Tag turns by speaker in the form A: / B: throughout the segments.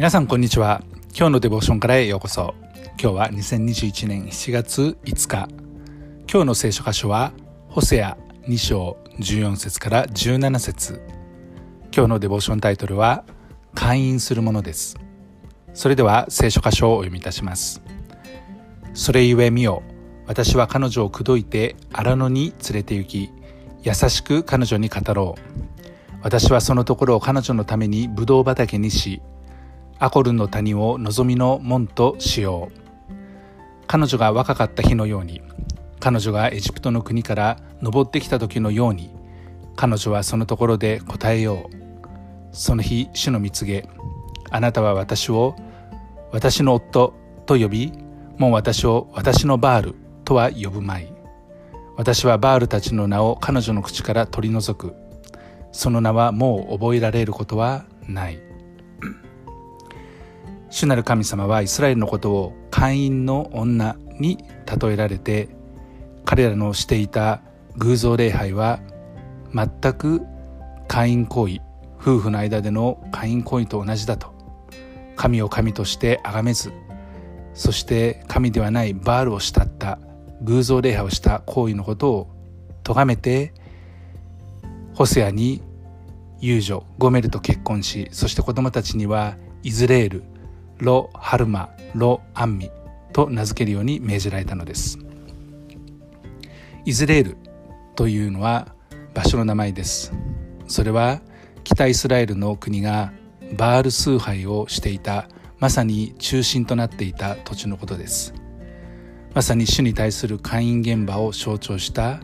A: 皆さんこんにちは。今日のデボーションからへようこそ。今日は2021年7月5日。今日の聖書箇所はホセア2章14節から17節。今日のデボーションタイトルは会員するものです。それでは聖書箇所をお読みいたします。それゆえ見よ。私は彼女を口説いて荒野に連れて行き優しく彼女に語ろう。私はそのところを彼女のためにブドウ畑にしアコルの谷を望みの門としよう。彼女が若かった日のように彼女がエジプトの国から登ってきた時のように彼女はそのところで答えよう。その日主の蜜げあなたは私を私の夫と呼びもう私を私のバールとは呼ぶまい。私はバールたちの名を彼女の口から取り除く。その名はもう覚えられることはない。主なる神様はイスラエルのことを会員の女に例えられて彼らのしていた偶像礼拝は全く会員行為夫婦の間での会員行為と同じだと。神を神として崇めずそして神ではないバールを慕った偶像礼拝をした行為のことを咎めてホセアに遊女ゴメルと結婚しそして子供たちにはイズレールロ・ハルマロ・アンミと名付けるように命じられたのです。イズレールというのは場所の名前です。それは北イスラエルの国がバール崇拝をしていたまさに中心となっていた土地のことです。まさに主に対する会員現場を象徴した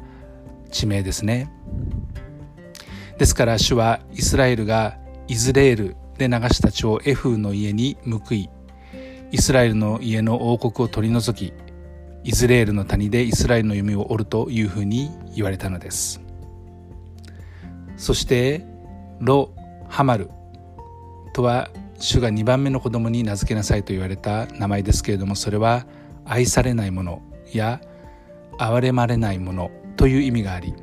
A: 地名ですね。ですから主はイスラエルがイズレールで流した血をエフの家に報いイスラエルの家の王国を取り除きイズレールの谷でイスラエルの弓を折るというふうに言われたのです。そしてロ・ハマルとは主が2番目の子供に名付けなさいと言われた名前ですけれどもそれは愛されないものや憐れまれないものという意味があり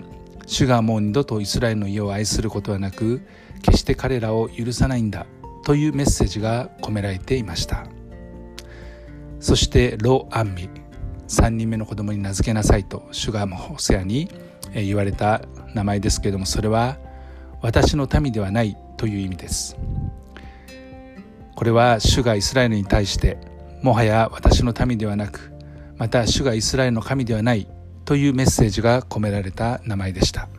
A: 主がもう二度とイスラエルの家を愛することはなく決して彼らを許さないんだというメッセージが込められていました。そしてロ・アンミ3人目の子供に名付けなさいと主がホセアに言われた名前ですけれどもそれは私の民ではないという意味です。これは主がイスラエルに対してもはや私の民ではなくまた主がイスラエルの神ではないというメッセージが込められた名前でした。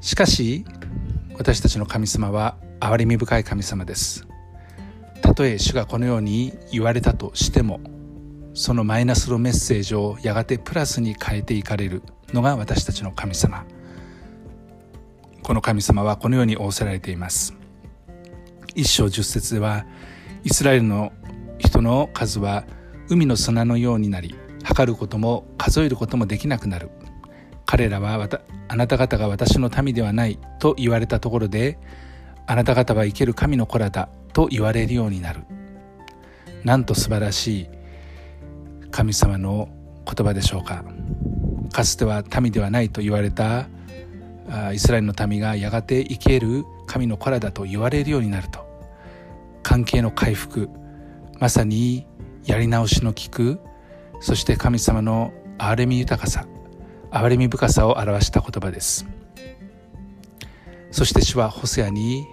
A: しかし私たちの神様は憐れみ深い神様です。たとえ主がこのように言われたとしてもそのマイナスのメッセージをやがてプラスに変えていかれるのが私たちの神様。この神様はこのように仰せられています。一章十節ではイスラエルの人の数は海の砂のようになり測ることも数えることもできなくなる。彼らはあなた方が私の民ではないと言われたところであなた方は生ける神の子らだと言われるようになる。なんと素晴らしい神様の言葉でしょうか。かつては民ではないと言われたイスラエルの民がやがて生ける神の子らだと言われるようになると。関係の回復まさにやり直しの効くそして神様の憐れみ豊かさ。憐れみ深さを表した言葉です。そして主はホセアに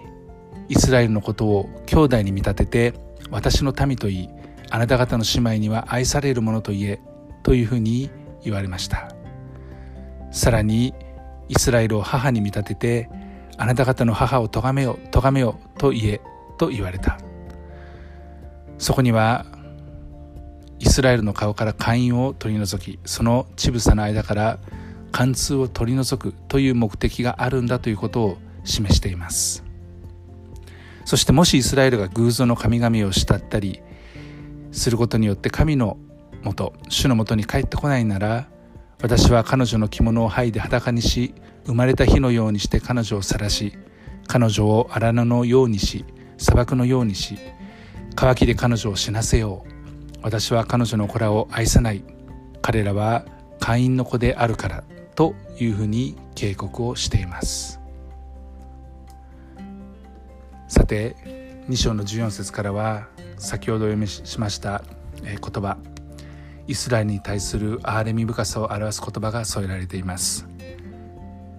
A: イスラエルのことを兄弟に見立てて私の民といいあなた方の姉妹には愛されるものと言えというふうに言われました。さらにイスラエルを母に見立ててあなた方の母を咎めよ咎めよと言えと言われた。そこにはイスラエルの顔から会員を取り除きその乳房の間から貫通を取り除くという目的があるんだということを示しています。そしてもしイスラエルが偶像の神々を慕ったりすることによって神のもと主のもとに帰ってこないなら私は彼女の着物を剥いで裸にし生まれた日のようにして彼女を晒し彼女を荒野のようにし砂漠のようにし乾きで彼女を死なせよう。私は彼女の子らを愛さない。彼らは会員の子であるからというふうに警告をしています。さて2章の14節からは先ほどお読みしました言葉。イスラエルに対する憐れみ深さを表す言葉が添えられています。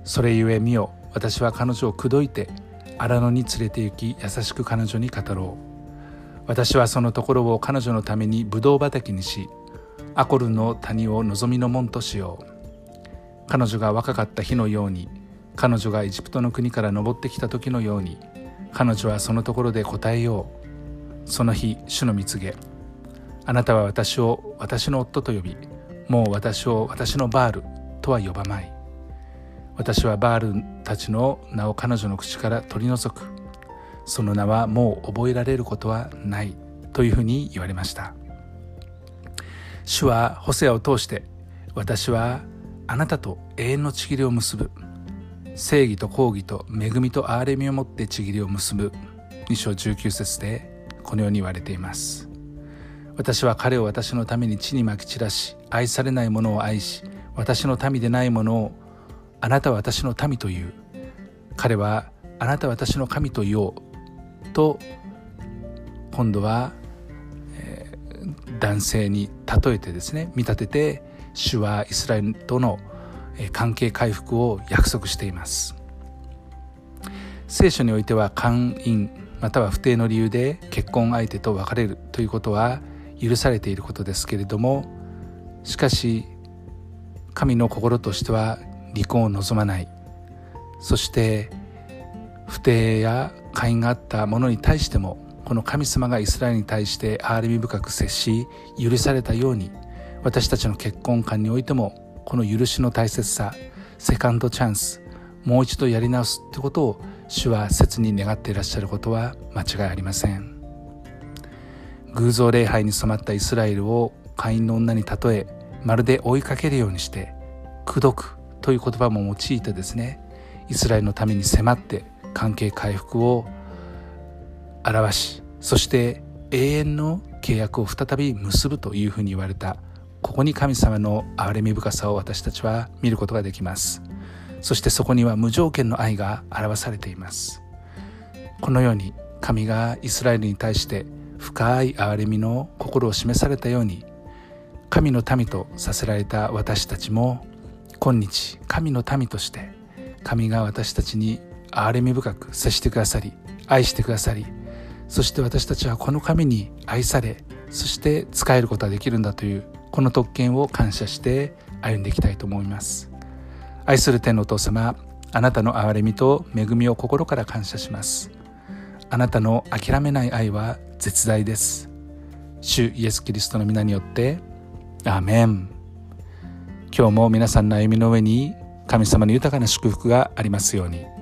A: それゆえ見よ私は彼女を口説いて荒野に連れて行き優しく彼女に語ろう。私はそのところを彼女のためにブドウ畑にしアコルの谷を望みの門としよう。彼女が若かった日のように彼女がエジプトの国から登ってきた時のように彼女はそのところで答えよう。その日主の蜜げあなたは私を私の夫と呼びもう私を私のバールとは呼ばまい。私はバールたちの名を彼女の口から取り除く。その名はもう覚えられることはないというふうに言われました。主はホセアを通して私はあなたと永遠のちぎりを結ぶ。正義と公義と恵みと憐れみをもってちぎりを結ぶ。2章19節でこのように言われています。私は彼を私のために地にまき散らし愛されないものを愛し私の民でないものをあなたは私の民という。彼はあなたは私の神と言おう。と今度は、えー、男性に例えてですね見立てて主はイスラエルとの関係回復を約束しています。聖書においては姦淫または不定の理由で結婚相手と別れるということは許されていることですけれどもしかし神の心としては離婚を望まない。そして不定や会員があったものに対してもこの神様がイスラエルに対して憐れみ深く接し許されたように私たちの結婚観においてもこの許しの大切さセカンドチャンスもう一度やり直すということを主は切に願っていらっしゃることは間違いありません。偶像礼拝に染まったイスラエルを会員の女に例えまるで追いかけるようにして口説くという言葉も用いてですねイスラエルのために迫って関係回復を表しそして永遠の契約を再び結ぶというふうに言われたここに神様の憐れみ深さを私たちは見ることができます。そしてそこには無条件の愛が表されています。このように神がイスラエルに対して深い憐れみの心を示されたように神の民とさせられた私たちも今日神の民として神が私たちに憐れみ深く接してくださり愛してくださりそして私たちはこの神に愛されそして仕えることができるんだというこの特権を感謝して歩んでいきたいと思います。愛する天のお父様あなたの憐れみと恵みを心から感謝します。あなたの諦めない愛は絶大です。主イエス・キリストの皆によってアーメン。今日も皆さんの歩みの上に神様の豊かな祝福がありますように。